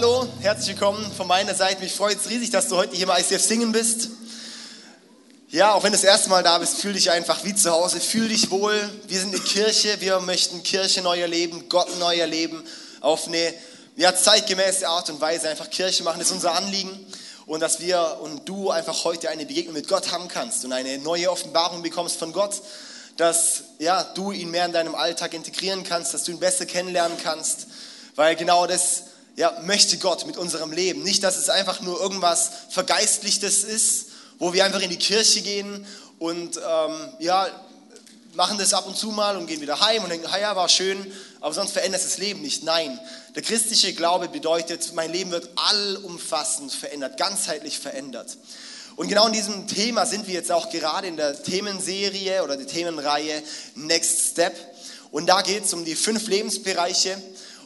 Hallo, herzlich willkommen von meiner Seite. Mich freut es riesig, dass du heute hier bei ICF singen bist. Ja, auch wenn du das erste Mal da bist, fühl dich einfach wie zu Hause, fühl dich wohl. Wir sind eine Kirche, wir möchten Kirche neu erleben, Gott neu erleben, auf eine ja, zeitgemäße Art und Weise einfach Kirche machen, das ist unser Anliegen. Und dass wir und du einfach heute eine Begegnung mit Gott haben kannst und eine neue Offenbarung bekommst von Gott, dass ja, du ihn mehr in deinem Alltag integrieren kannst, dass du ihn besser kennenlernen kannst, weil genau das ja, möchte Gott mit unserem Leben. Nicht, dass es einfach nur irgendwas Vergeistlichtes ist, wo wir einfach in die Kirche gehen und ähm, ja, machen das ab und zu mal und gehen wieder heim und denken, ja, war schön, aber sonst verändert das Leben nicht. Nein, der christliche Glaube bedeutet, mein Leben wird allumfassend verändert, ganzheitlich verändert. Und genau in diesem Thema sind wir jetzt auch gerade in der Themenserie oder der Themenreihe Next Step. Und da geht es um die fünf Lebensbereiche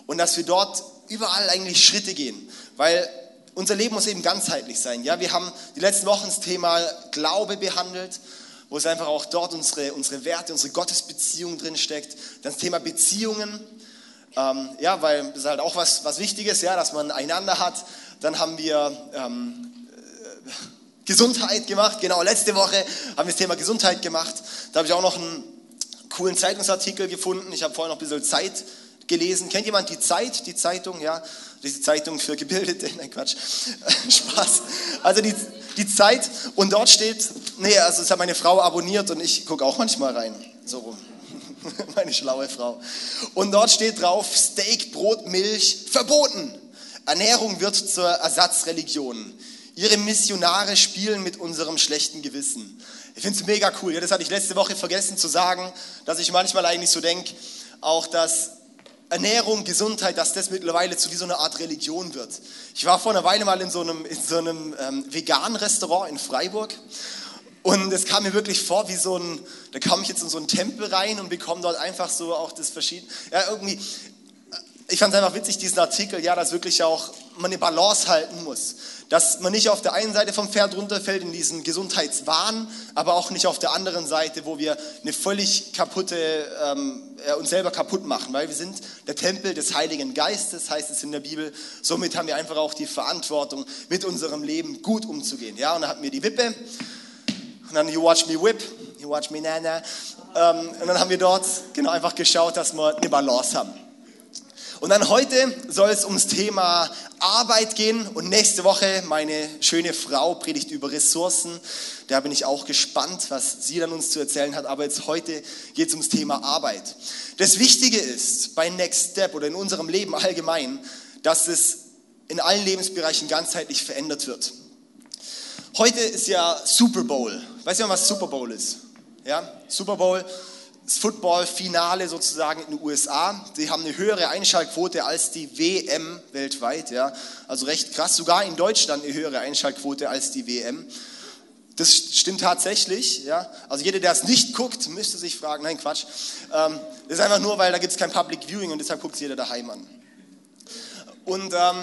und dass wir dort überall eigentlich Schritte gehen, weil unser Leben muss eben ganzheitlich sein. Ja, wir haben die letzten Wochen das Thema Glaube behandelt, wo es einfach auch dort unsere, unsere Werte, unsere Gottesbeziehung drin steckt. Das Thema Beziehungen, ähm, ja, weil das ist halt auch was, was Wichtiges, ja, dass man einander hat. Dann haben wir ähm, äh, Gesundheit gemacht. Genau, letzte Woche haben wir das Thema Gesundheit gemacht. Da habe ich auch noch einen coolen Zeitungsartikel gefunden. Ich habe vorher noch ein bisschen Zeit gelesen. Kennt jemand die Zeit, die Zeitung? Ja, diese Zeitung für Gebildete. Nein, Quatsch. Spaß. Also die, die Zeit. Und dort steht, nee, also das hat meine Frau abonniert und ich gucke auch manchmal rein. So rum. Meine schlaue Frau. Und dort steht drauf, Steak, Brot, Milch verboten. Ernährung wird zur Ersatzreligion. Ihre Missionare spielen mit unserem schlechten Gewissen. Ich finde es mega cool. Ja, das hatte ich letzte Woche vergessen zu sagen, dass ich manchmal eigentlich so denke, auch dass Ernährung, Gesundheit, dass das mittlerweile zu so einer Art Religion wird. Ich war vor einer Weile mal in so einem, in so einem ähm, veganen Restaurant in Freiburg und es kam mir wirklich vor wie so ein, da kam ich jetzt in so einen Tempel rein und bekomme dort einfach so auch das verschiedene, ja irgendwie, ich fand es einfach witzig, diesen Artikel, ja, dass wirklich auch man eine Balance halten muss. Dass man nicht auf der einen Seite vom Pferd runterfällt in diesen Gesundheitswahn, aber auch nicht auf der anderen Seite, wo wir eine völlig kaputte, ähm, uns selber kaputt machen, weil wir sind der Tempel des Heiligen Geistes, heißt es in der Bibel. Somit haben wir einfach auch die Verantwortung, mit unserem Leben gut umzugehen. Ja, und dann hatten wir die Wippe und dann You Watch Me Whip, You Watch Me Nana. Ähm, und dann haben wir dort genau einfach geschaut, dass wir eine Balance haben. Und dann heute soll es ums Thema Arbeit gehen und nächste Woche meine schöne Frau predigt über Ressourcen. Da bin ich auch gespannt, was sie dann uns zu erzählen hat. Aber jetzt heute geht es ums Thema Arbeit. Das Wichtige ist bei Next Step oder in unserem Leben allgemein, dass es in allen Lebensbereichen ganzheitlich verändert wird. Heute ist ja Super Bowl. Weißt du, was Super Bowl ist? Ja, Super Bowl das Football-Finale sozusagen in den USA. Die haben eine höhere Einschaltquote als die WM weltweit. Ja. Also recht krass, sogar in Deutschland eine höhere Einschaltquote als die WM. Das stimmt tatsächlich. Ja. Also jeder, der es nicht guckt, müsste sich fragen, nein Quatsch. Ähm, das ist einfach nur, weil da gibt es kein Public Viewing und deshalb guckt es jeder daheim an. Und ähm,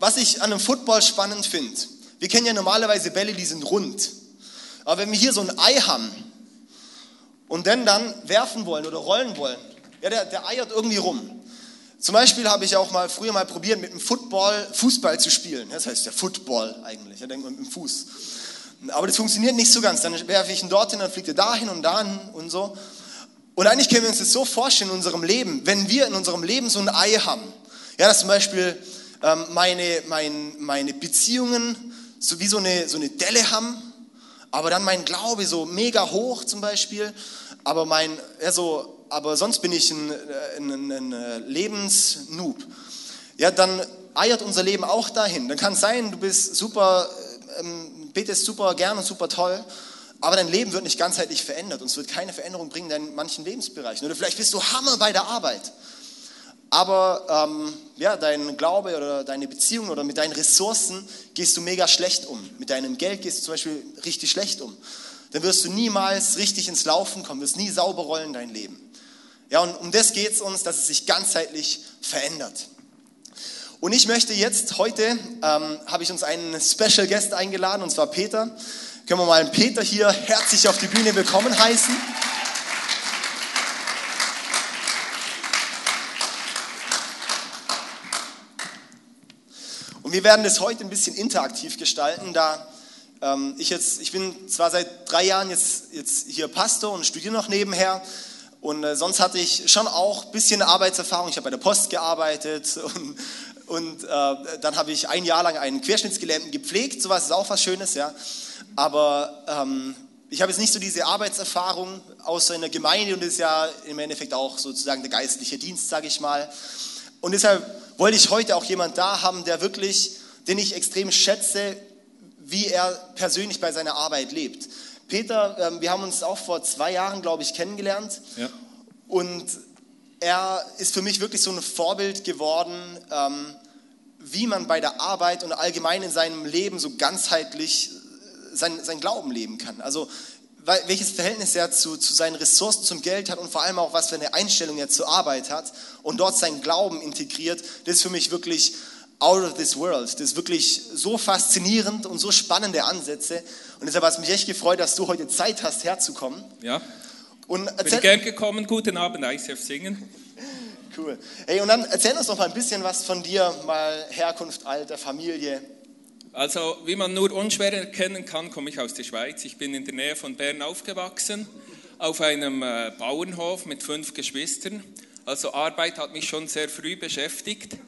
was ich an einem Football spannend finde, wir kennen ja normalerweise Bälle, die sind rund. Aber wenn wir hier so ein Ei haben, und den dann werfen wollen oder rollen wollen, ja, der, der eiert irgendwie rum. Zum Beispiel habe ich auch mal früher mal probiert, mit dem Football Fußball zu spielen. Das heißt ja Football eigentlich, ja, denkt man mit dem Fuß. Aber das funktioniert nicht so ganz. Dann werfe ich ihn dorthin, dann fliegt er dahin und dahin und so. Und eigentlich können wir uns das so vorstellen in unserem Leben, wenn wir in unserem Leben so ein Ei haben. Ja, dass zum Beispiel ähm, meine, mein, meine Beziehungen so wie so eine, so eine Delle haben aber dann mein Glaube so mega hoch zum Beispiel, aber, mein, ja, so, aber sonst bin ich ein, ein, ein, ein äh, Lebensnoob. Ja, dann eiert unser Leben auch dahin. Dann kann es sein, du bist super, ähm, betest super gern und super toll, aber dein Leben wird nicht ganzheitlich verändert und es wird keine Veränderung bringen in manchen Lebensbereichen. Oder vielleicht bist du Hammer bei der Arbeit aber ähm, ja, dein Glaube oder deine Beziehung oder mit deinen Ressourcen gehst du mega schlecht um. Mit deinem Geld gehst du zum Beispiel richtig schlecht um. Dann wirst du niemals richtig ins Laufen kommen, wirst nie sauber rollen dein Leben. Ja, und um das geht es uns, dass es sich ganzheitlich verändert. Und ich möchte jetzt, heute ähm, habe ich uns einen Special Guest eingeladen, und zwar Peter. Können wir mal Peter hier herzlich auf die Bühne willkommen heißen. Wir werden das heute ein bisschen interaktiv gestalten, da ähm, ich jetzt, ich bin zwar seit drei Jahren jetzt, jetzt hier Pastor und studiere noch nebenher und äh, sonst hatte ich schon auch ein bisschen Arbeitserfahrung. Ich habe bei der Post gearbeitet und, und äh, dann habe ich ein Jahr lang einen Querschnittsgelähmten gepflegt. Sowas ist auch was Schönes, ja. Aber ähm, ich habe jetzt nicht so diese Arbeitserfahrung außer in der Gemeinde und das ist ja im Endeffekt auch sozusagen der geistliche Dienst, sage ich mal. Und deshalb wollte ich heute auch jemand da haben, der wirklich, den ich extrem schätze, wie er persönlich bei seiner Arbeit lebt. Peter, ähm, wir haben uns auch vor zwei Jahren, glaube ich, kennengelernt. Ja. Und er ist für mich wirklich so ein Vorbild geworden, ähm, wie man bei der Arbeit und allgemein in seinem Leben so ganzheitlich äh, sein, sein Glauben leben kann. Also welches Verhältnis er zu, zu seinen Ressourcen, zum Geld hat und vor allem auch, was für eine Einstellung er zur Arbeit hat und dort seinen Glauben integriert, das ist für mich wirklich out of this world. Das ist wirklich so faszinierend und so spannende Ansätze. Und deshalb hat es mich echt gefreut, dass du heute Zeit hast, herzukommen. Ja. Und erzähl, Bin gern gekommen. Guten Abend, ICF Singen. Cool. Hey, und dann erzähl uns noch mal ein bisschen was von dir, mal Herkunft, Alter, Familie. Also, wie man nur unschwer erkennen kann, komme ich aus der Schweiz. Ich bin in der Nähe von Bern aufgewachsen, auf einem äh, Bauernhof mit fünf Geschwistern. Also Arbeit hat mich schon sehr früh beschäftigt.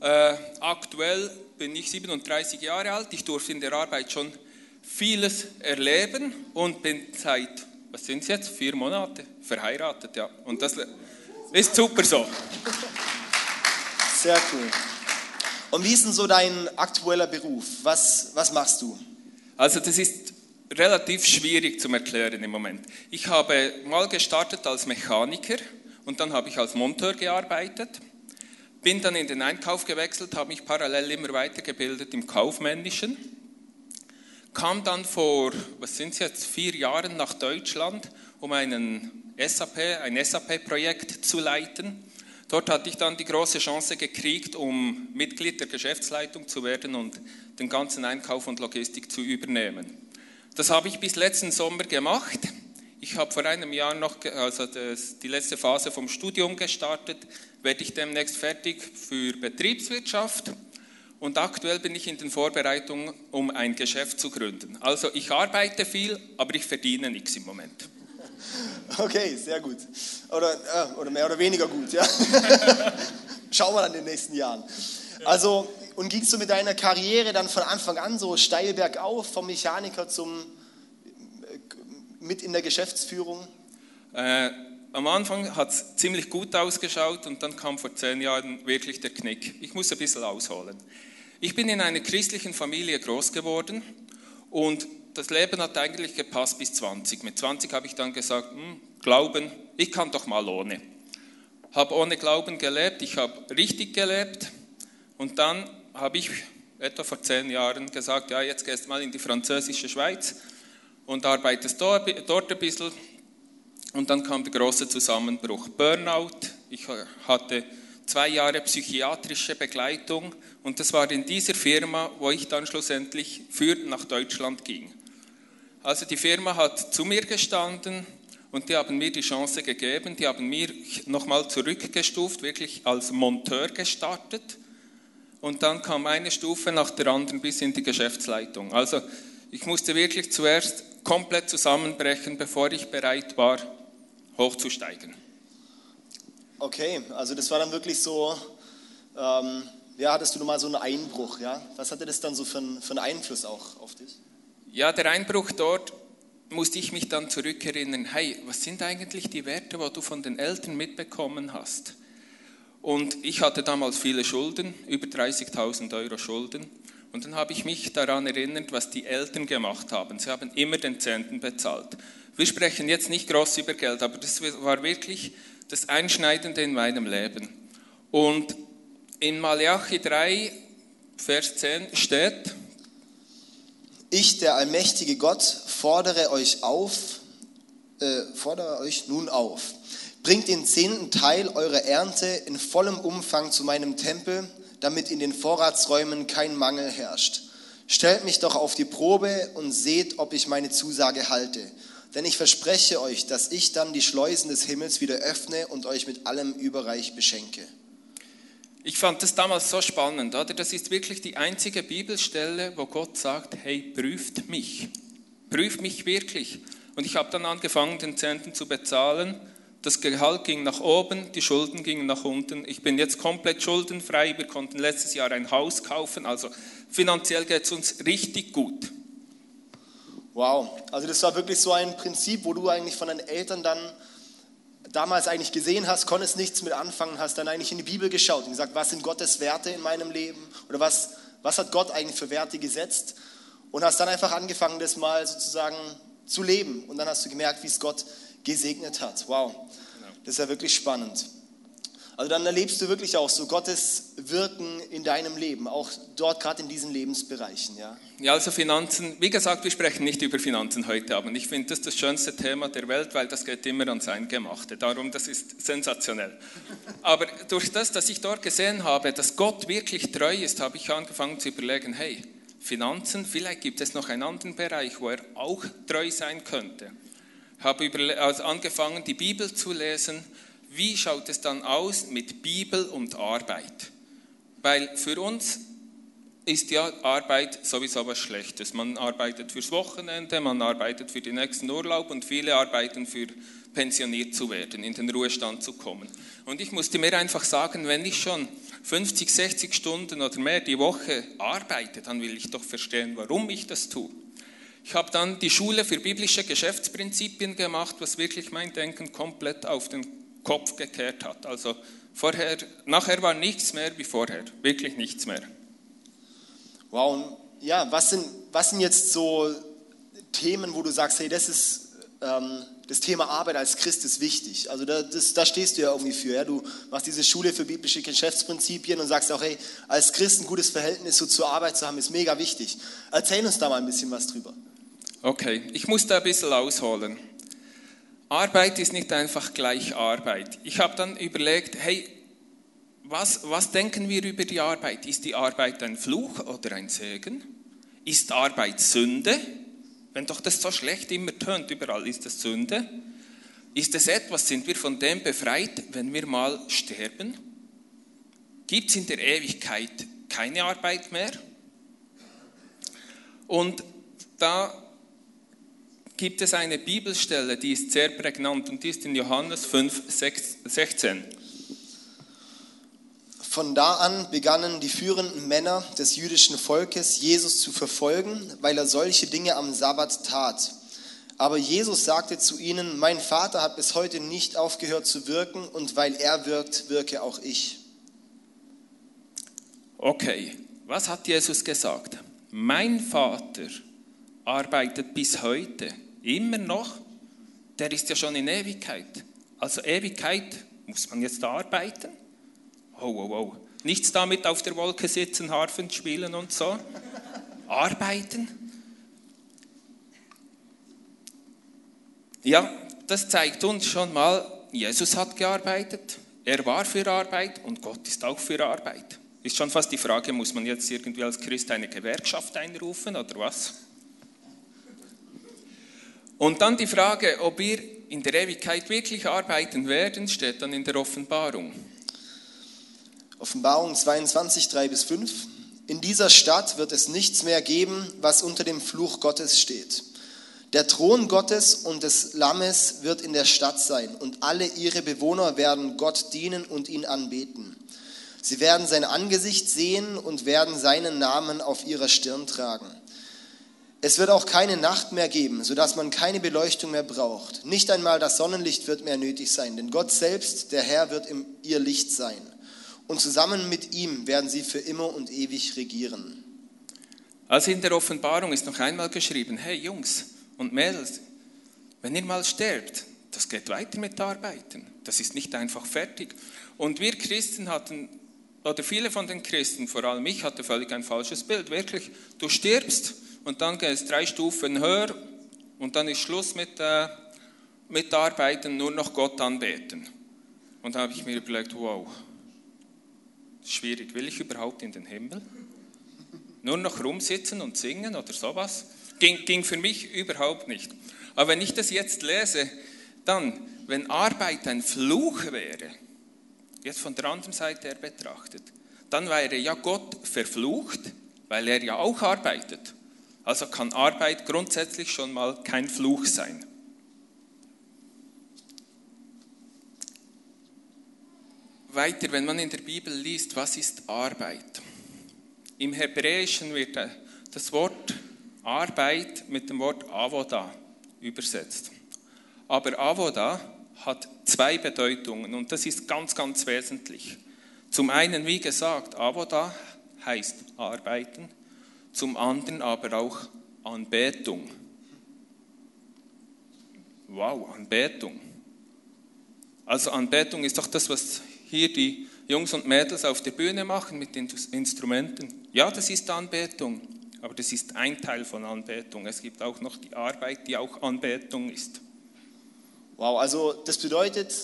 Äh, aktuell bin ich 37 Jahre alt. Ich durfte in der Arbeit schon vieles erleben und bin seit, was sind es jetzt, vier Monate verheiratet. Ja. Und das ist super so. Sehr cool. Und wie ist denn so dein aktueller Beruf? Was, was machst du? Also das ist relativ schwierig zu erklären im Moment. Ich habe mal gestartet als Mechaniker und dann habe ich als Monteur gearbeitet bin dann in den Einkauf gewechselt, habe mich parallel immer weitergebildet im Kaufmännischen, kam dann vor, was sind es jetzt, vier Jahren nach Deutschland, um einen SAP, ein SAP-Projekt zu leiten. Dort hatte ich dann die große Chance gekriegt, um Mitglied der Geschäftsleitung zu werden und den ganzen Einkauf und Logistik zu übernehmen. Das habe ich bis letzten Sommer gemacht. Ich habe vor einem Jahr noch, also die letzte Phase vom Studium gestartet, werde ich demnächst fertig für Betriebswirtschaft und aktuell bin ich in den Vorbereitungen, um ein Geschäft zu gründen. Also ich arbeite viel, aber ich verdiene nichts im Moment. Okay, sehr gut. Oder, äh, oder mehr oder weniger gut, ja. Schauen wir dann in den nächsten Jahren. Also, und gingst du mit deiner Karriere dann von Anfang an so steil bergauf, vom Mechaniker zum mit in der Geschäftsführung? Äh, am Anfang hat es ziemlich gut ausgeschaut und dann kam vor zehn Jahren wirklich der Knick. Ich muss ein bisschen ausholen. Ich bin in einer christlichen Familie groß geworden und das Leben hat eigentlich gepasst bis 20. Mit 20 habe ich dann gesagt, hm, Glauben, ich kann doch mal ohne. Habe ohne Glauben gelebt, ich habe richtig gelebt und dann habe ich etwa vor zehn Jahren gesagt, ja, jetzt gehst du mal in die französische Schweiz und arbeitest dort, ein bisschen. Und dann kam der große Zusammenbruch. Burnout. Ich hatte zwei Jahre psychiatrische Begleitung und das war in dieser Firma, wo ich dann schlussendlich für nach Deutschland ging. Also die Firma hat zu mir gestanden und die haben mir die Chance gegeben, die haben mir nochmal zurückgestuft, wirklich als Monteur gestartet und dann kam eine Stufe nach der anderen bis in die Geschäftsleitung. Also ich musste wirklich zuerst komplett zusammenbrechen, bevor ich bereit war, hochzusteigen. Okay, also das war dann wirklich so, ähm, ja, hattest du mal so einen Einbruch, ja? Was hatte das dann so für, ein, für einen Einfluss auch auf dich? Ja, der Einbruch dort musste ich mich dann zurückerinnern, hey, was sind eigentlich die Werte, die du von den Eltern mitbekommen hast? Und ich hatte damals viele Schulden, über 30.000 Euro Schulden. Und dann habe ich mich daran erinnert, was die Eltern gemacht haben. Sie haben immer den Zehnten bezahlt. Wir sprechen jetzt nicht groß über Geld, aber das war wirklich das Einschneidende in meinem Leben. Und in Malachi 3, Vers 10 steht, ich, der allmächtige Gott, fordere euch auf, äh, fordere euch nun auf. Bringt den zehnten Teil eurer Ernte in vollem Umfang zu meinem Tempel, damit in den Vorratsräumen kein Mangel herrscht. Stellt mich doch auf die Probe und seht, ob ich meine Zusage halte. Denn ich verspreche euch, dass ich dann die Schleusen des Himmels wieder öffne und euch mit allem überreich beschenke. Ich fand das damals so spannend, oder? Das ist wirklich die einzige Bibelstelle, wo Gott sagt, hey, prüft mich. Prüft mich wirklich. Und ich habe dann angefangen, den Zehnten zu bezahlen. Das Gehalt ging nach oben, die Schulden gingen nach unten. Ich bin jetzt komplett schuldenfrei. Wir konnten letztes Jahr ein Haus kaufen. Also finanziell geht es uns richtig gut. Wow, also das war wirklich so ein Prinzip, wo du eigentlich von deinen Eltern dann damals eigentlich gesehen hast, konntest nichts mit anfangen, hast dann eigentlich in die Bibel geschaut und gesagt, was sind Gottes Werte in meinem Leben oder was, was hat Gott eigentlich für Werte gesetzt und hast dann einfach angefangen, das mal sozusagen zu leben und dann hast du gemerkt, wie es Gott gesegnet hat. Wow, genau. das ist ja wirklich spannend. Also dann erlebst du wirklich auch so Gottes Wirken in deinem Leben, auch dort gerade in diesen Lebensbereichen. Ja? ja, also Finanzen, wie gesagt, wir sprechen nicht über Finanzen heute Abend. Ich finde das das schönste Thema der Welt, weil das geht immer ans Eingemachte. Darum, das ist sensationell. Aber durch das, dass ich dort gesehen habe, dass Gott wirklich treu ist, habe ich angefangen zu überlegen, hey, Finanzen, vielleicht gibt es noch einen anderen Bereich, wo er auch treu sein könnte. Ich habe also angefangen, die Bibel zu lesen wie schaut es dann aus mit Bibel und Arbeit? Weil für uns ist ja Arbeit sowieso was Schlechtes. Man arbeitet fürs Wochenende, man arbeitet für den nächsten Urlaub und viele arbeiten für pensioniert zu werden, in den Ruhestand zu kommen. Und ich musste mir einfach sagen, wenn ich schon 50, 60 Stunden oder mehr die Woche arbeite, dann will ich doch verstehen, warum ich das tue. Ich habe dann die Schule für biblische Geschäftsprinzipien gemacht, was wirklich mein Denken komplett auf den Kopf gekehrt hat. Also vorher, nachher war nichts mehr wie vorher, wirklich nichts mehr. Wow, und ja, was sind, was sind jetzt so Themen, wo du sagst, hey, das ist ähm, das Thema Arbeit als Christ ist wichtig. Also da, das, da stehst du ja irgendwie für. Ja? Du machst diese Schule für biblische Geschäftsprinzipien und sagst auch, hey, als Christ ein gutes Verhältnis so zur Arbeit zu haben, ist mega wichtig. Erzähl uns da mal ein bisschen was drüber. Okay, ich muss da ein bisschen ausholen. Arbeit ist nicht einfach gleich Arbeit. Ich habe dann überlegt, hey, was, was denken wir über die Arbeit? Ist die Arbeit ein Fluch oder ein Segen? Ist Arbeit Sünde? Wenn doch das so schlecht immer tönt, überall ist das Sünde. Ist es etwas, sind wir von dem befreit, wenn wir mal sterben? Gibt es in der Ewigkeit keine Arbeit mehr? Und da gibt es eine Bibelstelle, die ist sehr prägnant und die ist in Johannes 5, 16. Von da an begannen die führenden Männer des jüdischen Volkes, Jesus zu verfolgen, weil er solche Dinge am Sabbat tat. Aber Jesus sagte zu ihnen, mein Vater hat bis heute nicht aufgehört zu wirken und weil er wirkt, wirke auch ich. Okay, was hat Jesus gesagt? Mein Vater arbeitet bis heute Immer noch, der ist ja schon in Ewigkeit. Also Ewigkeit muss man jetzt arbeiten. Oh, oh, oh. Nichts damit auf der Wolke sitzen, Harfen spielen und so. Arbeiten. Ja, das zeigt uns schon mal, Jesus hat gearbeitet, er war für Arbeit und Gott ist auch für Arbeit. Ist schon fast die Frage, muss man jetzt irgendwie als Christ eine Gewerkschaft einrufen oder was? Und dann die Frage, ob wir in der Ewigkeit wirklich arbeiten werden, steht dann in der Offenbarung. Offenbarung 22, 3 bis 5. In dieser Stadt wird es nichts mehr geben, was unter dem Fluch Gottes steht. Der Thron Gottes und des Lammes wird in der Stadt sein und alle ihre Bewohner werden Gott dienen und ihn anbeten. Sie werden sein Angesicht sehen und werden seinen Namen auf ihrer Stirn tragen. Es wird auch keine Nacht mehr geben, sodass man keine Beleuchtung mehr braucht. Nicht einmal das Sonnenlicht wird mehr nötig sein, denn Gott selbst, der Herr, wird ihr Licht sein. Und zusammen mit ihm werden sie für immer und ewig regieren. Also in der Offenbarung ist noch einmal geschrieben, hey Jungs und Mädels, wenn ihr mal sterbt, das geht weiter mit Arbeiten. Das ist nicht einfach fertig. Und wir Christen hatten, oder viele von den Christen, vor allem ich, hatte völlig ein falsches Bild. Wirklich, du stirbst und dann geht es drei Stufen höher und dann ist Schluss mit, äh, mit Arbeiten, nur noch Gott anbeten. Und da habe ich mir überlegt, wow, schwierig, will ich überhaupt in den Himmel? Nur noch rumsitzen und singen oder sowas? Ging, ging für mich überhaupt nicht. Aber wenn ich das jetzt lese, dann, wenn Arbeit ein Fluch wäre, jetzt von der anderen Seite her betrachtet, dann wäre ja Gott verflucht, weil er ja auch arbeitet. Also kann Arbeit grundsätzlich schon mal kein Fluch sein. Weiter, wenn man in der Bibel liest, was ist Arbeit? Im Hebräischen wird das Wort Arbeit mit dem Wort Avoda übersetzt. Aber Avoda hat zwei Bedeutungen und das ist ganz, ganz wesentlich. Zum einen, wie gesagt, Avoda heißt arbeiten, zum anderen aber auch Anbetung. Wow, Anbetung. Also Anbetung ist doch das, was hier die Jungs und Mädels auf der Bühne machen mit den Instrumenten. Ja, das ist Anbetung, aber das ist ein Teil von Anbetung. Es gibt auch noch die Arbeit, die auch Anbetung ist. Wow, also das bedeutet,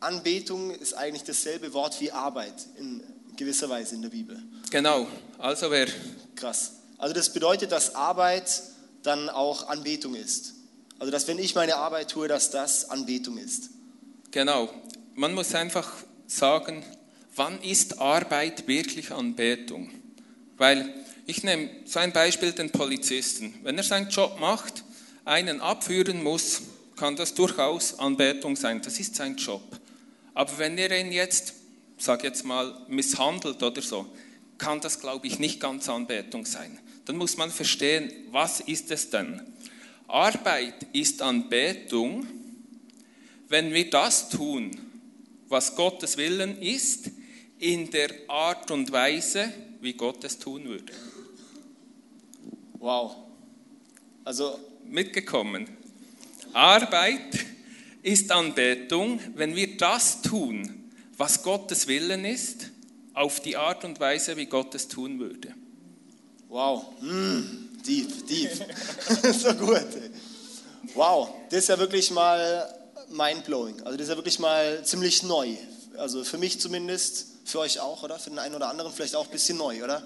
Anbetung ist eigentlich dasselbe Wort wie Arbeit in gewisser Weise in der Bibel. Genau, also wer. Krass. Also das bedeutet, dass Arbeit dann auch Anbetung ist. Also dass wenn ich meine Arbeit tue, dass das Anbetung ist. Genau. Man muss einfach sagen, wann ist Arbeit wirklich Anbetung? Weil ich nehme so ein Beispiel den Polizisten. Wenn er seinen Job macht, einen abführen muss, kann das durchaus Anbetung sein. Das ist sein Job. Aber wenn er ihn jetzt, sag jetzt mal, misshandelt oder so, kann das, glaube ich, nicht ganz Anbetung sein. Dann muss man verstehen, was ist es denn? Arbeit ist Anbetung, wenn wir das tun, was Gottes Willen ist, in der Art und Weise, wie Gott es tun würde. Wow. Also mitgekommen. Arbeit ist Anbetung, wenn wir das tun, was Gottes Willen ist, auf die Art und Weise, wie Gott es tun würde. Wow, mm, deep, deep. so gut. Wow, das ist ja wirklich mal mindblowing. Also das ist ja wirklich mal ziemlich neu. Also für mich zumindest, für euch auch, oder? Für den einen oder anderen vielleicht auch ein bisschen neu, oder?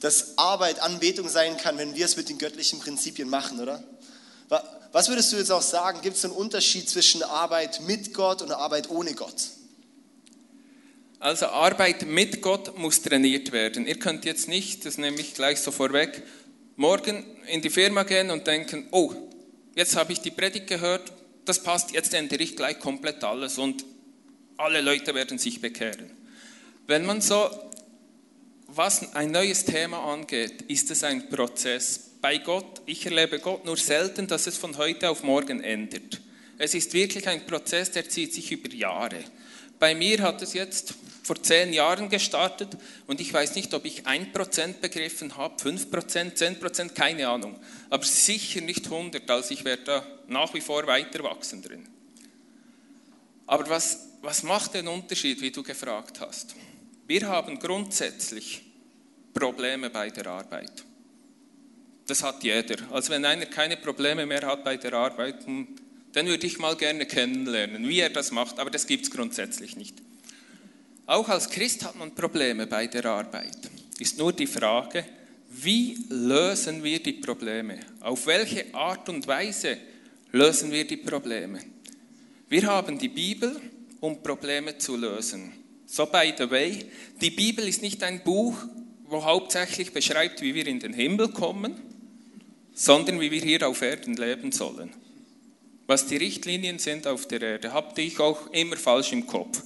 Dass Arbeit Anbetung sein kann, wenn wir es mit den göttlichen Prinzipien machen, oder? Was würdest du jetzt auch sagen? Gibt es einen Unterschied zwischen Arbeit mit Gott und Arbeit ohne Gott? Also Arbeit mit Gott muss trainiert werden. Ihr könnt jetzt nicht, das nehme ich gleich so vorweg, morgen in die Firma gehen und denken, oh, jetzt habe ich die Predigt gehört, das passt, jetzt ändere ich gleich komplett alles und alle Leute werden sich bekehren. Wenn man so, was ein neues Thema angeht, ist es ein Prozess. Bei Gott, ich erlebe Gott nur selten, dass es von heute auf morgen ändert. Es ist wirklich ein Prozess, der zieht sich über Jahre. Bei mir hat es jetzt vor zehn Jahren gestartet und ich weiß nicht, ob ich ein Prozent begriffen habe, fünf Prozent, zehn Prozent, keine Ahnung. Aber sicher nicht 100, also ich werde da nach wie vor weiter wachsen drin. Aber was, was macht den Unterschied, wie du gefragt hast? Wir haben grundsätzlich Probleme bei der Arbeit. Das hat jeder. Also wenn einer keine Probleme mehr hat bei der Arbeit, hm, dann würde ich mal gerne kennenlernen, wie er das macht, aber das gibt es grundsätzlich nicht. Auch als Christ hat man Probleme bei der Arbeit. Ist nur die Frage, wie lösen wir die Probleme? Auf welche Art und Weise lösen wir die Probleme? Wir haben die Bibel, um Probleme zu lösen. So, by the way, die Bibel ist nicht ein Buch, wo hauptsächlich beschreibt, wie wir in den Himmel kommen, sondern wie wir hier auf Erden leben sollen. Was die Richtlinien sind auf der Erde, habt ich auch immer falsch im Kopf.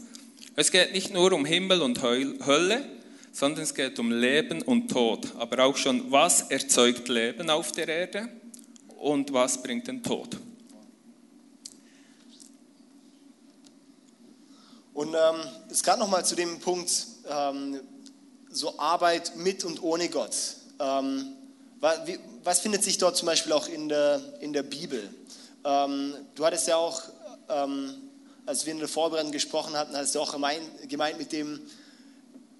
Es geht nicht nur um Himmel und Hölle, sondern es geht um Leben und Tod. Aber auch schon, was erzeugt Leben auf der Erde und was bringt den Tod. Und ähm, es gerade nochmal zu dem Punkt, ähm, so Arbeit mit und ohne Gott. Ähm, was, was, findet sich dort zum Beispiel auch in der, in der Bibel? Ähm, du hattest ja auch ähm, als wir in der Vorbereitung gesprochen hatten, hast du auch gemeint mit dem,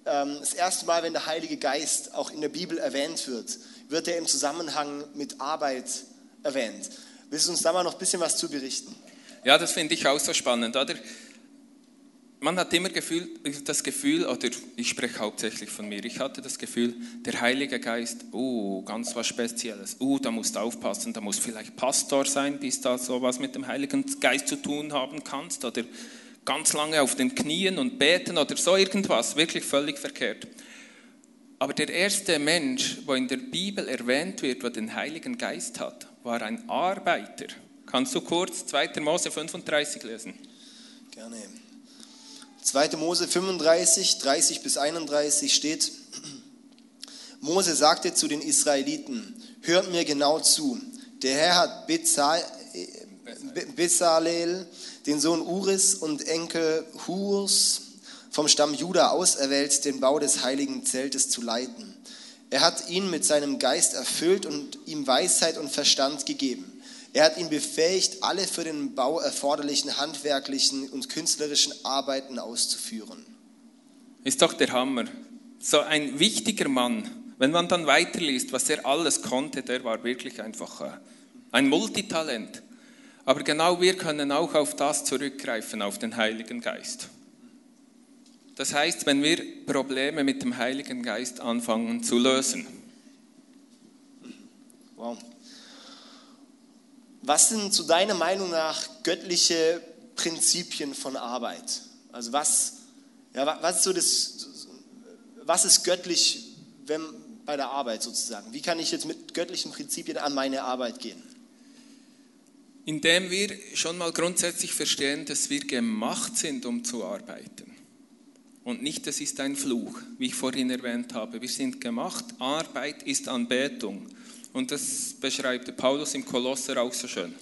ähm, das erste Mal, wenn der Heilige Geist auch in der Bibel erwähnt wird, wird er im Zusammenhang mit Arbeit erwähnt. Willst du uns da mal noch ein bisschen was zu berichten? Ja, das finde ich auch so spannend, oder? Man hat immer Gefühl, das Gefühl, oder ich spreche hauptsächlich von mir, ich hatte das Gefühl, der Heilige Geist, oh, ganz was Spezielles, oh, da musst du aufpassen, da muss vielleicht Pastor sein, bis da sowas mit dem Heiligen Geist zu tun haben kannst, oder ganz lange auf den Knien und beten oder so irgendwas, wirklich völlig verkehrt. Aber der erste Mensch, wo in der Bibel erwähnt wird, der den Heiligen Geist hat, war ein Arbeiter. Kannst du kurz 2. Mose 35 lesen? Gerne. 2. Mose 35, 30 bis 31 steht, Mose sagte zu den Israeliten, hört mir genau zu, der Herr hat Bezalel, den Sohn Uris und Enkel Hurs vom Stamm Juda auserwählt, den Bau des heiligen Zeltes zu leiten. Er hat ihn mit seinem Geist erfüllt und ihm Weisheit und Verstand gegeben. Er hat ihn befähigt, alle für den Bau erforderlichen handwerklichen und künstlerischen Arbeiten auszuführen. Ist doch der Hammer. So ein wichtiger Mann. Wenn man dann weiterliest, was er alles konnte, der war wirklich einfach äh, ein Multitalent. Aber genau wir können auch auf das zurückgreifen, auf den Heiligen Geist. Das heißt, wenn wir Probleme mit dem Heiligen Geist anfangen zu lösen. Wow. Was sind zu deiner Meinung nach göttliche Prinzipien von Arbeit? Also was, ja, was ist so das, was ist göttlich wenn, bei der Arbeit sozusagen? Wie kann ich jetzt mit göttlichen Prinzipien an meine Arbeit gehen? Indem wir schon mal grundsätzlich verstehen, dass wir gemacht sind, um zu arbeiten. Und nicht, das ist ein Fluch, wie ich vorhin erwähnt habe. Wir sind gemacht, Arbeit ist Anbetung. Und das beschreibt Paulus im Kolosser auch so schön.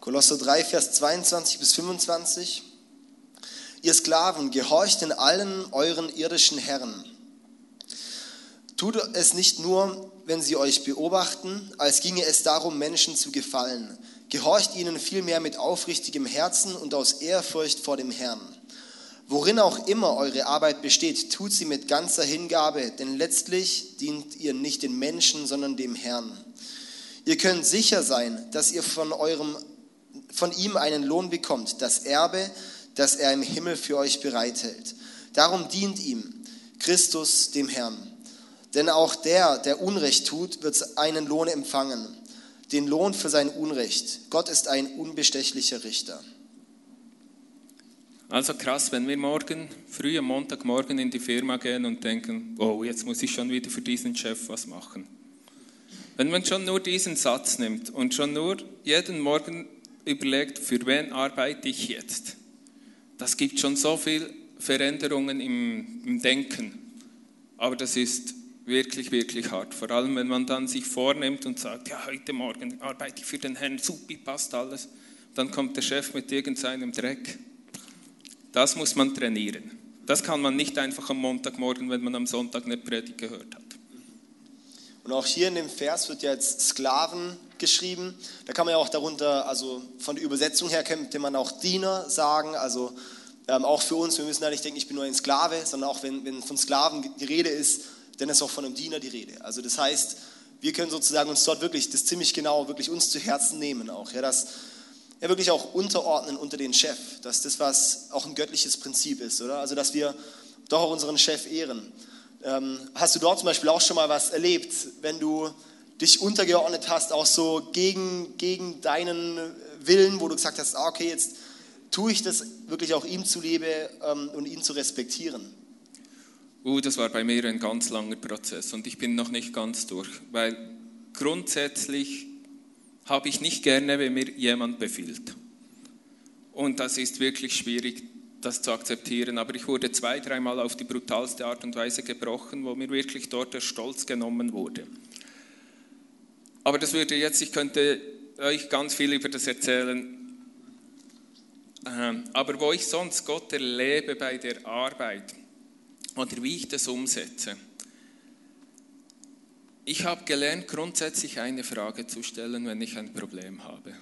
Kolosser 3, Vers 22 bis 25. Ihr Sklaven, gehorcht in allen euren irdischen Herren. Tut es nicht nur, wenn sie euch beobachten, als ginge es darum, Menschen zu gefallen. Gehorcht ihnen vielmehr mit aufrichtigem Herzen und aus Ehrfurcht vor dem Herrn. Worin auch immer eure Arbeit besteht, tut sie mit ganzer Hingabe, denn letztlich dient ihr nicht den Menschen, sondern dem Herrn. Ihr könnt sicher sein, dass ihr von, eurem, von ihm einen Lohn bekommt, das Erbe, das er im Himmel für euch bereithält. Darum dient ihm Christus dem Herrn. Denn auch der, der Unrecht tut, wird einen Lohn empfangen, den Lohn für sein Unrecht. Gott ist ein unbestechlicher Richter. Also krass, wenn wir morgen, früh am Montagmorgen in die Firma gehen und denken, oh, jetzt muss ich schon wieder für diesen Chef was machen. Wenn man schon nur diesen Satz nimmt und schon nur jeden Morgen überlegt, für wen arbeite ich jetzt, das gibt schon so viel Veränderungen im, im Denken. Aber das ist wirklich, wirklich hart. Vor allem, wenn man dann sich vornimmt und sagt, ja, heute Morgen arbeite ich für den Herrn, supi, passt alles. Dann kommt der Chef mit irgendeinem Dreck das muss man trainieren. Das kann man nicht einfach am Montagmorgen, wenn man am Sonntag eine Predigt gehört hat. Und auch hier in dem Vers wird ja jetzt Sklaven geschrieben. Da kann man ja auch darunter, also von der Übersetzung her könnte man auch Diener sagen. Also ähm, auch für uns, wir müssen da nicht denken, ich bin nur ein Sklave, sondern auch wenn, wenn von Sklaven die Rede ist, dann ist auch von einem Diener die Rede. Also das heißt, wir können sozusagen uns dort wirklich das ziemlich genau, wirklich uns zu Herzen nehmen auch. Ja, dass ja wirklich auch unterordnen unter den Chef, dass das was auch ein göttliches Prinzip ist, oder? Also dass wir doch auch unseren Chef ehren. Ähm, hast du dort zum Beispiel auch schon mal was erlebt, wenn du dich untergeordnet hast, auch so gegen, gegen deinen Willen, wo du gesagt hast, ah, okay, jetzt tue ich das wirklich auch ihm zuliebe ähm, und ihn zu respektieren? Uh, das war bei mir ein ganz langer Prozess und ich bin noch nicht ganz durch, weil grundsätzlich habe ich nicht gerne, wenn mir jemand befiehlt. Und das ist wirklich schwierig, das zu akzeptieren. Aber ich wurde zwei, dreimal auf die brutalste Art und Weise gebrochen, wo mir wirklich dort der Stolz genommen wurde. Aber das würde jetzt, ich könnte euch ganz viel über das erzählen. Ähm, aber wo ich sonst Gott erlebe bei der Arbeit oder wie ich das umsetze, ich habe gelernt, grundsätzlich eine Frage zu stellen, wenn ich ein Problem habe.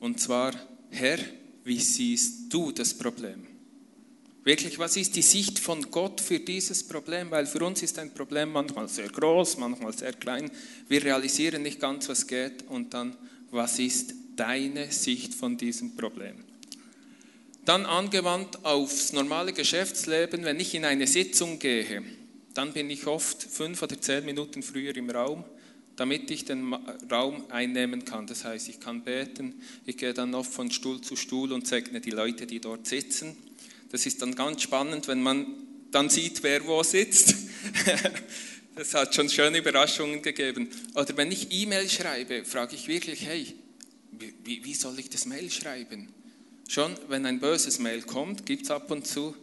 Und zwar, Herr, wie siehst du das Problem? Wirklich, was ist die Sicht von Gott für dieses Problem? Weil für uns ist ein Problem manchmal sehr groß, manchmal sehr klein. Wir realisieren nicht ganz, was geht. Und dann, was ist deine Sicht von diesem Problem? Dann angewandt aufs normale Geschäftsleben, wenn ich in eine Sitzung gehe, dann bin ich oft fünf oder zehn Minuten früher im Raum, damit ich den Raum einnehmen kann. Das heißt, ich kann beten, ich gehe dann oft von Stuhl zu Stuhl und segne die Leute, die dort sitzen. Das ist dann ganz spannend, wenn man dann sieht, wer wo sitzt. Das hat schon schöne Überraschungen gegeben. Oder wenn ich E-Mail schreibe, frage ich wirklich, hey, wie, wie soll ich das Mail schreiben? Schon, wenn ein böses Mail kommt, gibt es ab und zu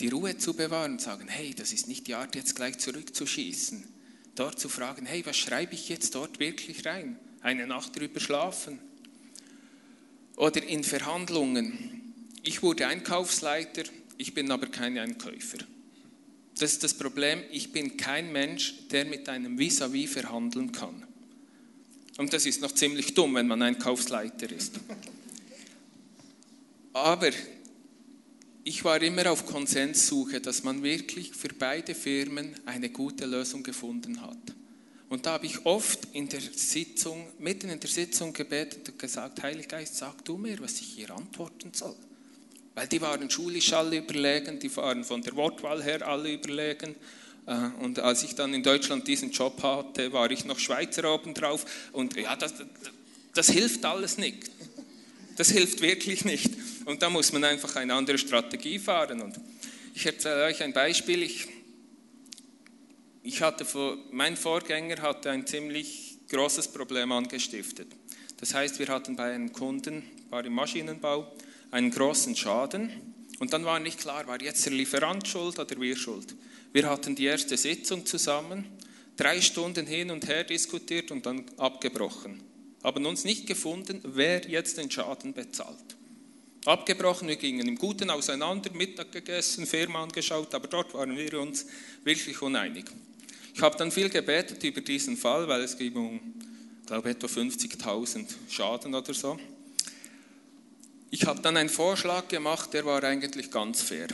die Ruhe zu bewahren und sagen, hey, das ist nicht die Art, jetzt gleich zurückzuschießen dort zu fragen, hey, was schreibe ich jetzt dort wirklich rein? Eine Nacht drüber schlafen. Oder in Verhandlungen. Ich wurde Einkaufsleiter, ich bin aber kein Einkäufer. Das ist das Problem, ich bin kein Mensch, der mit einem Vis-à-vis -vis verhandeln kann. Und das ist noch ziemlich dumm, wenn man Einkaufsleiter ist. Aber ich war immer auf Konsenssuche, dass man wirklich für beide Firmen eine gute Lösung gefunden hat. Und da habe ich oft in der Sitzung, mitten in der Sitzung gebetet und gesagt, Heiliger Geist, sag du mir, was ich hier antworten soll. Weil die waren schulisch alle überlegen, die waren von der Wortwahl her alle überlegen. Äh, und als ich dann in Deutschland diesen Job hatte, war ich noch Schweizer obendrauf. Und ja, das, das, das hilft alles nicht. Das hilft wirklich nicht. Und da muss man einfach eine andere Strategie fahren. Und ich erzähle euch ein Beispiel. Ich, ich hatte vor, mein Vorgänger hatte ein ziemlich großes Problem angestiftet. Das heißt, wir hatten bei einem Kunden, war im Maschinenbau, einen großen Schaden. Und dann war nicht klar, war jetzt der Lieferant schuld oder wir schuld. Wir hatten die erste Sitzung zusammen, drei Stunden hin und her diskutiert und dann abgebrochen haben uns nicht gefunden, wer jetzt den Schaden bezahlt. Abgebrochen, wir gingen im Guten auseinander, Mittag gegessen, Firma angeschaut, aber dort waren wir uns wirklich uneinig. Ich habe dann viel gebetet über diesen Fall, weil es ging um, glaube etwa 50.000 Schaden oder so. Ich habe dann einen Vorschlag gemacht, der war eigentlich ganz fair.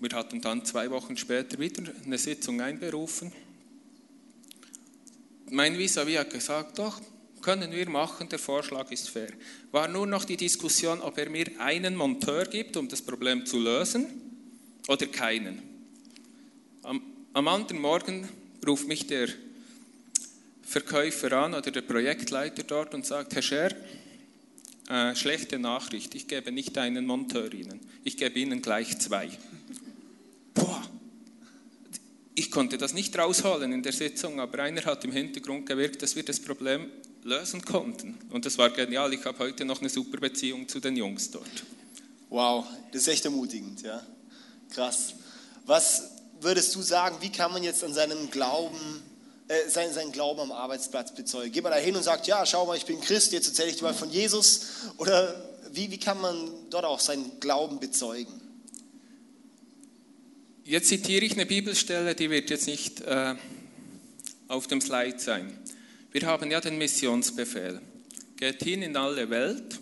Wir hatten dann zwei Wochen später wieder eine Sitzung einberufen. Mein Vis-à-vis hat gesagt, doch, können wir machen, der Vorschlag ist fair. War nur noch die Diskussion, ob er mir einen Monteur gibt, um das Problem zu lösen, oder keinen. Am, am anderen Morgen ruft mich der Verkäufer an oder der Projektleiter dort und sagt, Herr Scher, äh, schlechte Nachricht, ich gebe nicht einen Monteur Ihnen, ich gebe Ihnen gleich zwei. Boah, ich konnte das nicht rausholen in der Sitzung, aber einer hat im Hintergrund gewirkt, dass wir das Problem lösen konnten. Und das war genial. Ich habe heute noch eine super Beziehung zu den Jungs dort. Wow, das ist echt ermutigend, ja. Krass. Was würdest du sagen, wie kann man jetzt an seinem Glauben, äh, seinen, seinen Glauben am Arbeitsplatz bezeugen? Geht man da hin und sagt, ja, schau mal, ich bin Christ, jetzt erzähle ich dir mal von Jesus? Oder wie, wie kann man dort auch seinen Glauben bezeugen? Jetzt zitiere ich eine Bibelstelle, die wird jetzt nicht äh, auf dem Slide sein. Wir haben ja den Missionsbefehl. Geht hin in alle Welt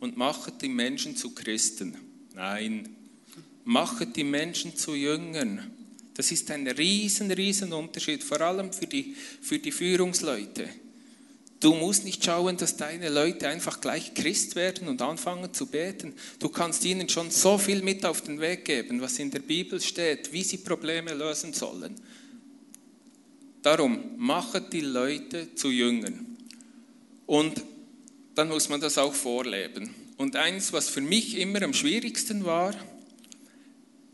und machet die Menschen zu Christen. Nein, machet die Menschen zu Jüngern. Das ist ein riesen, riesen Unterschied, vor allem für die, für die Führungsleute. Du musst nicht schauen, dass deine Leute einfach gleich Christ werden und anfangen zu beten. Du kannst ihnen schon so viel mit auf den Weg geben, was in der Bibel steht, wie sie Probleme lösen sollen. Darum, machet die Leute zu Jüngern. Und dann muss man das auch vorleben. Und eins, was für mich immer am schwierigsten war,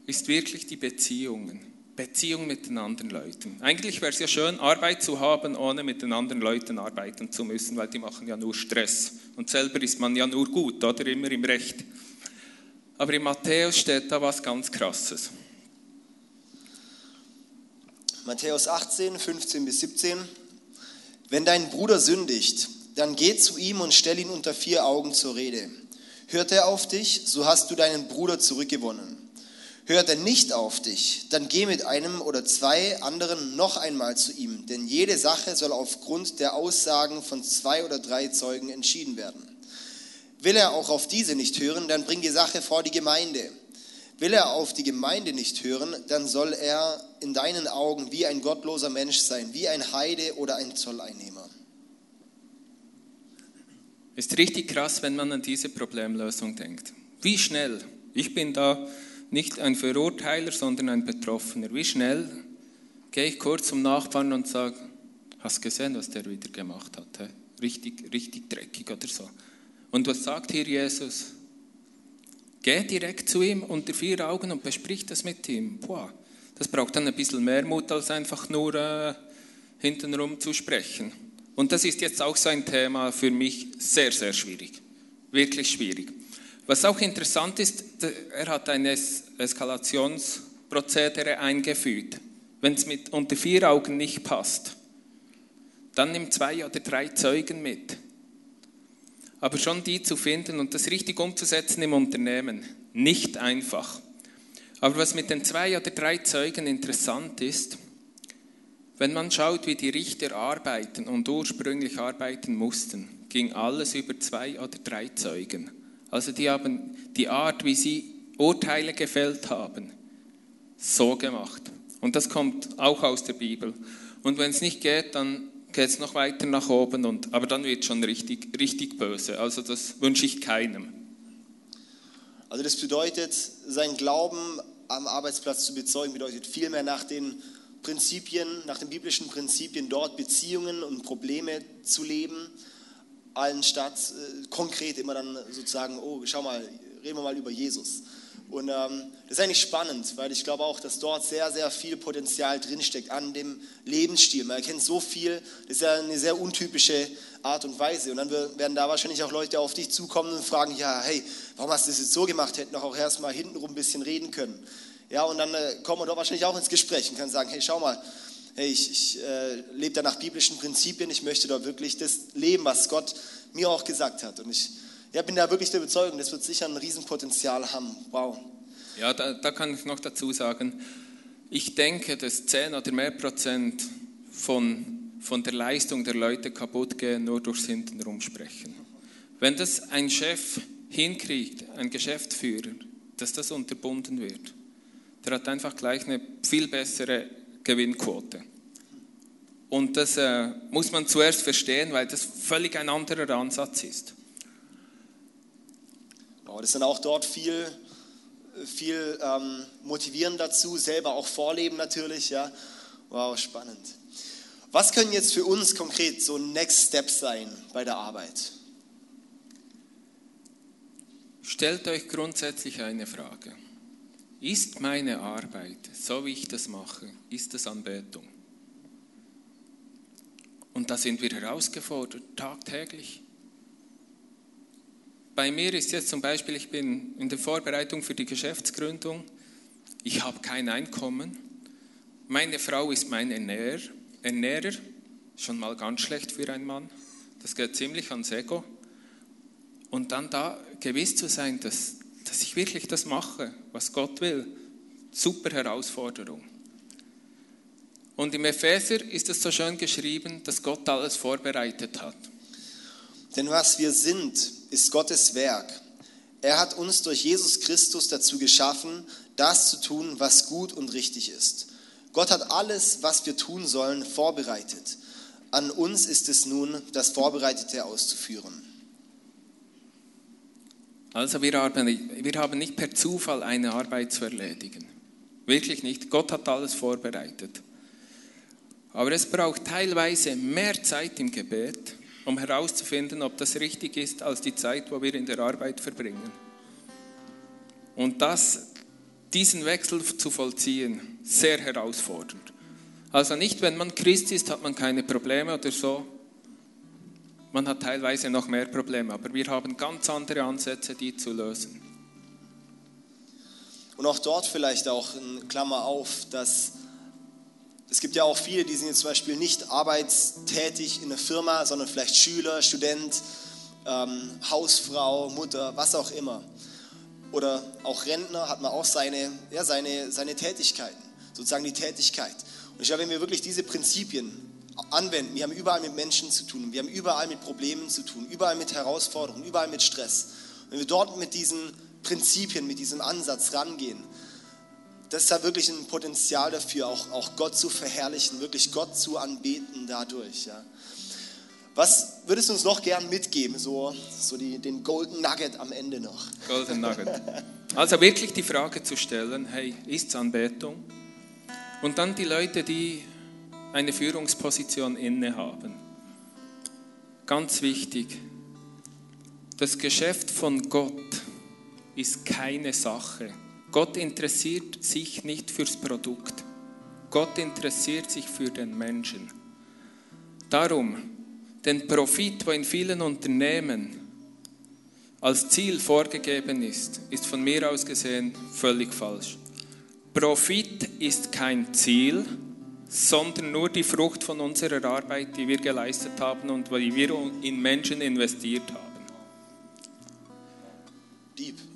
ist wirklich die Beziehungen. Beziehung mit den anderen Leuten. Eigentlich wäre es ja schön, Arbeit zu haben, ohne mit den anderen Leuten arbeiten zu müssen, weil die machen ja nur Stress. Und selber ist man ja nur gut oder immer im Recht. Aber in Matthäus steht da was ganz Krasses. Matthäus 18, 15 bis 17. Wenn dein Bruder sündigt, dann geh zu ihm und stell ihn unter vier Augen zur Rede. Hört er auf dich, so hast du deinen Bruder zurückgewonnen. Hört er nicht auf dich, dann geh mit einem oder zwei anderen noch einmal zu ihm, denn jede Sache soll aufgrund der Aussagen von zwei oder drei Zeugen entschieden werden. Will er auch auf diese nicht hören, dann bring die Sache vor die Gemeinde. Will er auf die Gemeinde nicht hören, dann soll er in deinen Augen wie ein gottloser Mensch sein, wie ein Heide oder ein Zolleinnehmer. Ist richtig krass, wenn man an diese Problemlösung denkt. Wie schnell, ich bin da nicht ein Verurteiler, sondern ein Betroffener, wie schnell gehe ich kurz zum Nachbarn und sage, Hast gesehen, was der wieder gemacht hat? Richtig, richtig dreckig oder so. Und was sagt hier Jesus? Geh direkt zu ihm unter vier Augen und besprich das mit ihm. Boah, das braucht dann ein bisschen mehr Mut, als einfach nur äh, hintenrum zu sprechen. Und das ist jetzt auch so ein Thema für mich sehr, sehr schwierig. Wirklich schwierig. Was auch interessant ist, er hat ein Eskalationsprozedere eingefügt. Wenn es mit unter vier Augen nicht passt, dann nimm zwei oder drei Zeugen mit. Aber schon die zu finden und das richtig umzusetzen im Unternehmen, nicht einfach. Aber was mit den zwei oder drei Zeugen interessant ist, wenn man schaut, wie die Richter arbeiten und ursprünglich arbeiten mussten, ging alles über zwei oder drei Zeugen. Also die haben die Art, wie sie Urteile gefällt haben, so gemacht. Und das kommt auch aus der Bibel. Und wenn es nicht geht, dann geht es noch weiter nach oben, und, aber dann wird es schon richtig, richtig böse. Also das wünsche ich keinem. Also das bedeutet, sein Glauben am Arbeitsplatz zu bezeugen, bedeutet vielmehr nach den Prinzipien, nach den biblischen Prinzipien dort Beziehungen und Probleme zu leben, anstatt äh, konkret immer dann sozusagen, oh, schau mal, reden wir mal über Jesus. Und ähm, das ist eigentlich spannend, weil ich glaube auch, dass dort sehr, sehr viel Potenzial drinsteckt an dem Lebensstil. Man erkennt so viel, das ist ja eine sehr untypische Art und Weise. Und dann werden da wahrscheinlich auch Leute auf dich zukommen und fragen, ja, hey, warum hast du das jetzt so gemacht? Hätten doch auch erstmal hintenrum ein bisschen reden können. Ja, und dann äh, kommen wir doch wahrscheinlich auch ins Gespräch und können sagen, hey, schau mal, hey, ich, ich äh, lebe da nach biblischen Prinzipien, ich möchte da wirklich das leben, was Gott mir auch gesagt hat. Und ich ja, bin da wirklich der Überzeugung, das wird sicher ein Riesenpotenzial haben. Wow. Ja, da, da kann ich noch dazu sagen, ich denke, dass 10 oder mehr Prozent von, von der Leistung der Leute kaputt gehen, nur durchs Hintenrum sprechen. Wenn das ein Chef hinkriegt, ein Geschäftsführer, dass das unterbunden wird, der hat einfach gleich eine viel bessere Gewinnquote. Und das äh, muss man zuerst verstehen, weil das völlig ein anderer Ansatz ist. Das sind auch dort viel, viel ähm, motivieren dazu, selber auch vorleben natürlich. Ja. Wow, spannend. Was können jetzt für uns konkret so Next Steps sein bei der Arbeit? Stellt euch grundsätzlich eine Frage. Ist meine Arbeit, so wie ich das mache, ist das Anbetung? Und da sind wir herausgefordert, tagtäglich. Bei mir ist jetzt zum Beispiel, ich bin in der Vorbereitung für die Geschäftsgründung, ich habe kein Einkommen, meine Frau ist mein Ernährer, Ernährer, schon mal ganz schlecht für einen Mann, das geht ziemlich ans Ego. Und dann da gewiss zu sein, dass, dass ich wirklich das mache, was Gott will, super Herausforderung. Und im Epheser ist es so schön geschrieben, dass Gott alles vorbereitet hat. Denn was wir sind, ist Gottes Werk. Er hat uns durch Jesus Christus dazu geschaffen, das zu tun, was gut und richtig ist. Gott hat alles, was wir tun sollen, vorbereitet. An uns ist es nun, das Vorbereitete auszuführen. Also wir haben, wir haben nicht per Zufall eine Arbeit zu erledigen. Wirklich nicht. Gott hat alles vorbereitet. Aber es braucht teilweise mehr Zeit im Gebet, um herauszufinden, ob das richtig ist, als die Zeit, wo wir in der Arbeit verbringen. Und das, diesen Wechsel zu vollziehen, sehr herausfordernd. Also nicht, wenn man Christ ist, hat man keine Probleme oder so. Man hat teilweise noch mehr Probleme, aber wir haben ganz andere Ansätze, die zu lösen. Und auch dort vielleicht auch in Klammer auf, dass es gibt ja auch viele, die sind jetzt zum Beispiel nicht arbeitstätig in einer Firma, sondern vielleicht Schüler, Student, ähm, Hausfrau, Mutter, was auch immer. Oder auch Rentner hat man auch seine, ja, seine, seine Tätigkeiten, sozusagen die Tätigkeit. Und ich glaube, wenn wir wirklich diese Prinzipien anwenden, wir haben überall mit Menschen zu tun, wir haben überall mit Problemen zu tun, überall mit Herausforderungen, überall mit Stress. Wenn wir dort mit diesen Prinzipien, mit diesem Ansatz rangehen, das ist da wirklich ein Potenzial dafür, auch, auch Gott zu verherrlichen, wirklich Gott zu anbeten dadurch. Ja. Was würdest du uns noch gern mitgeben, so, so die, den Golden Nugget am Ende noch? Golden Nugget. Also wirklich die Frage zu stellen, hey, ist es Anbetung? Und dann die Leute, die eine Führungsposition innehaben. Ganz wichtig, das Geschäft von Gott ist keine Sache. Gott interessiert sich nicht fürs Produkt. Gott interessiert sich für den Menschen. Darum, den Profit, der in vielen Unternehmen als Ziel vorgegeben ist, ist von mir aus gesehen völlig falsch. Profit ist kein Ziel, sondern nur die Frucht von unserer Arbeit, die wir geleistet haben und die wir in Menschen investiert haben. Deep.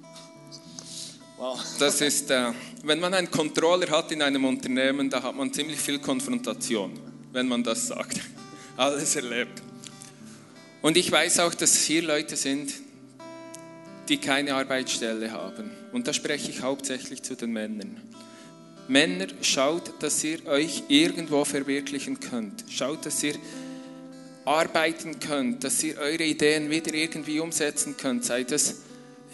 Wow. Das ist, äh, wenn man einen Controller hat in einem Unternehmen, da hat man ziemlich viel Konfrontation, wenn man das sagt. Alles erlebt. Und ich weiß auch, dass hier Leute sind, die keine Arbeitsstelle haben. Und da spreche ich hauptsächlich zu den Männern. Männer, schaut, dass ihr euch irgendwo verwirklichen könnt. Schaut, dass ihr arbeiten könnt, dass ihr eure Ideen wieder irgendwie umsetzen könnt. Sei das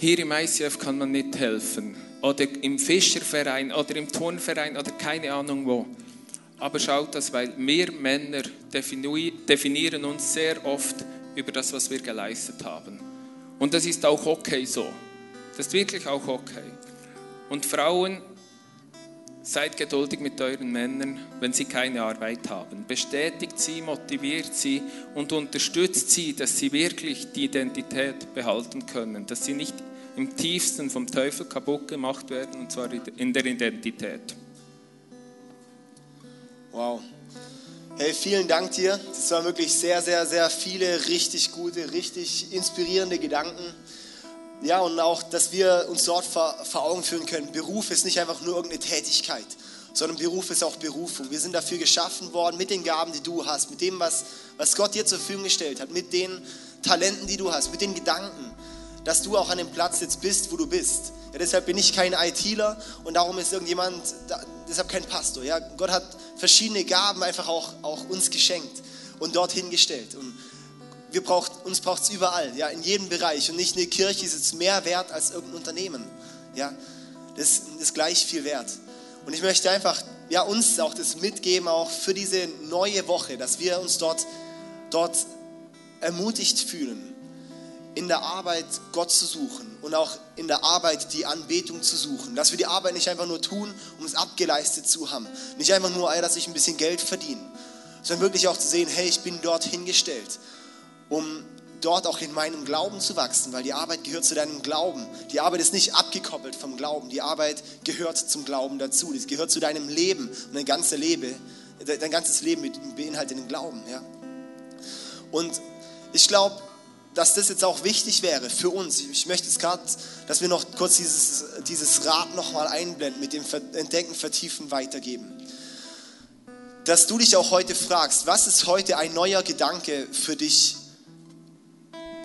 hier im ICF kann man nicht helfen oder im Fischerverein oder im Turnverein oder keine Ahnung wo. Aber schaut das, weil wir Männer definieren uns sehr oft über das, was wir geleistet haben. Und das ist auch okay so. Das ist wirklich auch okay. Und Frauen, Seid geduldig mit euren Männern, wenn sie keine Arbeit haben. Bestätigt sie, motiviert sie und unterstützt sie, dass sie wirklich die Identität behalten können, dass sie nicht im tiefsten vom Teufel kaputt gemacht werden, und zwar in der Identität. Wow. Hey, vielen Dank dir. Das waren wirklich sehr, sehr, sehr viele richtig gute, richtig inspirierende Gedanken. Ja, und auch, dass wir uns dort vor, vor Augen führen können. Beruf ist nicht einfach nur irgendeine Tätigkeit, sondern Beruf ist auch Berufung. Wir sind dafür geschaffen worden mit den Gaben, die du hast, mit dem, was, was Gott dir zur Verfügung gestellt hat, mit den Talenten, die du hast, mit den Gedanken, dass du auch an dem Platz jetzt bist, wo du bist. Ja, deshalb bin ich kein ITler und darum ist irgendjemand, deshalb kein Pastor. Ja, Gott hat verschiedene Gaben einfach auch, auch uns geschenkt und dorthin gestellt. Und wir braucht, uns braucht es überall, ja, in jedem Bereich. Und nicht eine Kirche ist jetzt mehr wert als irgendein Unternehmen. Ja, das ist gleich viel wert. Und ich möchte einfach ja, uns auch das mitgeben, auch für diese neue Woche, dass wir uns dort, dort ermutigt fühlen, in der Arbeit Gott zu suchen und auch in der Arbeit die Anbetung zu suchen. Dass wir die Arbeit nicht einfach nur tun, um es abgeleistet zu haben. Nicht einfach nur, dass ich ein bisschen Geld verdiene, sondern wirklich auch zu sehen, hey, ich bin dort hingestellt um dort auch in meinem Glauben zu wachsen, weil die Arbeit gehört zu deinem Glauben. Die Arbeit ist nicht abgekoppelt vom Glauben. Die Arbeit gehört zum Glauben dazu. Das gehört zu deinem Leben und dein ganzes Leben, dein ganzes Leben beinhaltet den Glauben. Ja? Und ich glaube, dass das jetzt auch wichtig wäre für uns. Ich möchte jetzt gerade, dass wir noch kurz dieses, dieses Rad nochmal einblenden, mit dem Entdecken, Vertiefen weitergeben. Dass du dich auch heute fragst, was ist heute ein neuer Gedanke für dich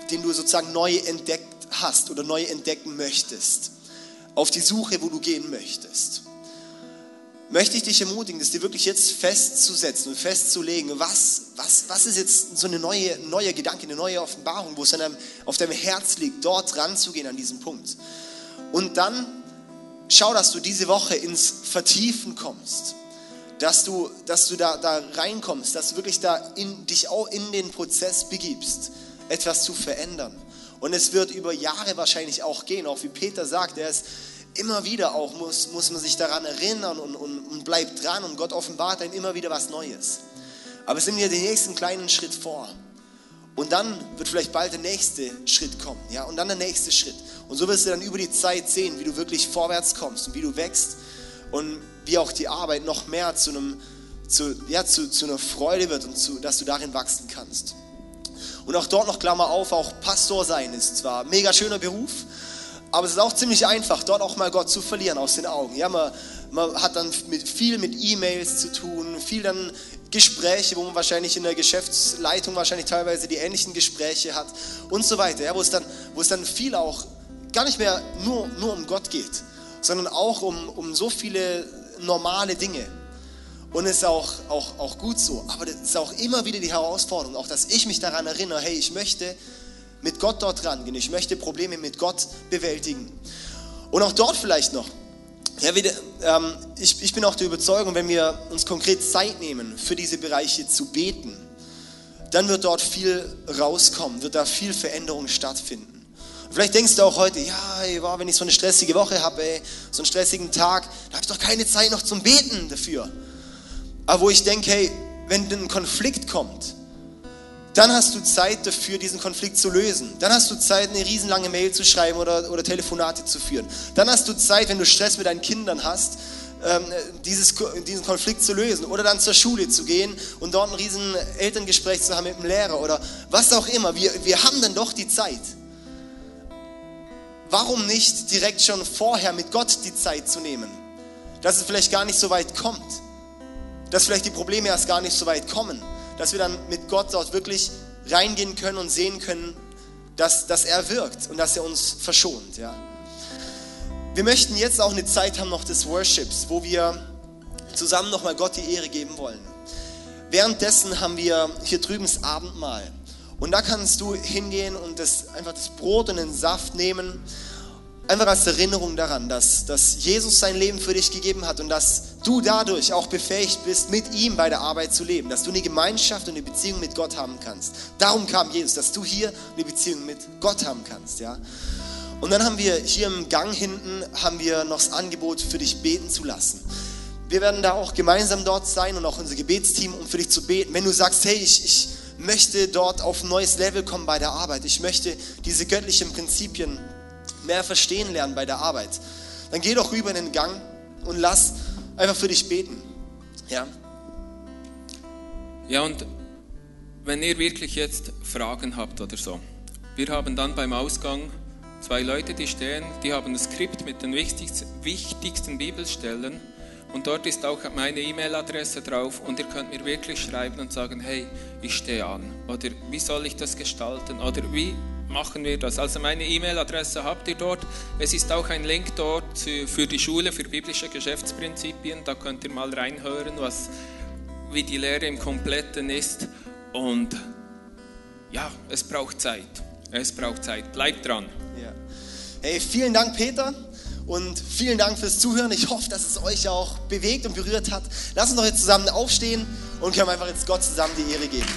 den du sozusagen neu entdeckt hast oder neu entdecken möchtest, auf die Suche, wo du gehen möchtest, möchte ich dich ermutigen, das dir wirklich jetzt festzusetzen und festzulegen, was, was, was ist jetzt so eine neue, neue Gedanke, eine neue Offenbarung, wo es deinem, auf deinem Herz liegt, dort ranzugehen an diesem Punkt. Und dann schau, dass du diese Woche ins Vertiefen kommst, dass du, dass du da, da reinkommst, dass du wirklich da in, dich auch in den Prozess begibst etwas zu verändern. Und es wird über Jahre wahrscheinlich auch gehen, auch wie Peter sagt, er ist immer wieder auch, muss, muss man sich daran erinnern und, und, und bleibt dran und Gott offenbart einem immer wieder was Neues. Aber es nimmt dir den nächsten kleinen Schritt vor. Und dann wird vielleicht bald der nächste Schritt kommen, ja, und dann der nächste Schritt. Und so wirst du dann über die Zeit sehen, wie du wirklich vorwärts kommst und wie du wächst und wie auch die Arbeit noch mehr zu einem, zu, ja, zu, zu einer Freude wird und zu, dass du darin wachsen kannst. Und auch dort noch Klammer auf, auch Pastor sein ist zwar ein mega schöner Beruf, aber es ist auch ziemlich einfach, dort auch mal Gott zu verlieren aus den Augen. Ja, man, man hat dann mit, viel mit E-Mails zu tun, viel dann Gespräche, wo man wahrscheinlich in der Geschäftsleitung wahrscheinlich teilweise die ähnlichen Gespräche hat und so weiter, ja, wo, es dann, wo es dann viel auch gar nicht mehr nur, nur um Gott geht, sondern auch um, um so viele normale Dinge. Und es ist auch, auch, auch gut so. Aber das ist auch immer wieder die Herausforderung, auch dass ich mich daran erinnere, hey, ich möchte mit Gott dort rangehen. Ich möchte Probleme mit Gott bewältigen. Und auch dort vielleicht noch, Ja, wieder, ähm, ich, ich bin auch der Überzeugung, wenn wir uns konkret Zeit nehmen, für diese Bereiche zu beten, dann wird dort viel rauskommen, wird da viel Veränderung stattfinden. Und vielleicht denkst du auch heute, ja, ey, wow, wenn ich so eine stressige Woche habe, so einen stressigen Tag, da habe ich doch keine Zeit noch zum Beten dafür. Aber wo ich denke, hey, wenn ein Konflikt kommt, dann hast du Zeit dafür, diesen Konflikt zu lösen. Dann hast du Zeit, eine riesenlange Mail zu schreiben oder, oder Telefonate zu führen. Dann hast du Zeit, wenn du Stress mit deinen Kindern hast, ähm, dieses, diesen Konflikt zu lösen. Oder dann zur Schule zu gehen und dort ein riesen Elterngespräch zu haben mit dem Lehrer oder was auch immer. Wir, wir haben dann doch die Zeit. Warum nicht direkt schon vorher mit Gott die Zeit zu nehmen? Dass es vielleicht gar nicht so weit kommt. Dass vielleicht die Probleme erst gar nicht so weit kommen dass wir dann mit Gott dort wirklich reingehen können und sehen können, dass, dass er wirkt und dass er uns verschont. Ja. Wir möchten jetzt auch eine Zeit haben noch des Worships, wo wir zusammen nochmal Gott die Ehre geben wollen. Währenddessen haben wir hier drüben das Abendmahl. Und da kannst du hingehen und das, einfach das Brot und den Saft nehmen Einfach als Erinnerung daran, dass, dass Jesus sein Leben für dich gegeben hat und dass du dadurch auch befähigt bist, mit ihm bei der Arbeit zu leben, dass du eine Gemeinschaft und eine Beziehung mit Gott haben kannst. Darum kam Jesus, dass du hier eine Beziehung mit Gott haben kannst, ja. Und dann haben wir hier im Gang hinten haben wir noch das Angebot für dich beten zu lassen. Wir werden da auch gemeinsam dort sein und auch unser Gebetsteam, um für dich zu beten. Wenn du sagst, hey, ich, ich möchte dort auf ein neues Level kommen bei der Arbeit, ich möchte diese göttlichen Prinzipien mehr verstehen lernen bei der Arbeit, dann geh doch rüber in den Gang und lass einfach für dich beten. Ja? Ja, und wenn ihr wirklich jetzt Fragen habt oder so, wir haben dann beim Ausgang zwei Leute, die stehen, die haben ein Skript mit den wichtigsten, wichtigsten Bibelstellen und dort ist auch meine E-Mail-Adresse drauf und ihr könnt mir wirklich schreiben und sagen, hey, ich stehe an oder wie soll ich das gestalten oder wie machen wir das. Also meine E-Mail-Adresse habt ihr dort. Es ist auch ein Link dort für die Schule für biblische Geschäftsprinzipien. Da könnt ihr mal reinhören, was, wie die Lehre im Kompletten ist. Und ja, es braucht Zeit. Es braucht Zeit. Bleibt dran. Ja. Hey, vielen Dank, Peter. Und vielen Dank fürs Zuhören. Ich hoffe, dass es euch auch bewegt und berührt hat. Lass uns doch jetzt zusammen aufstehen und können einfach jetzt Gott zusammen die Ehre geben.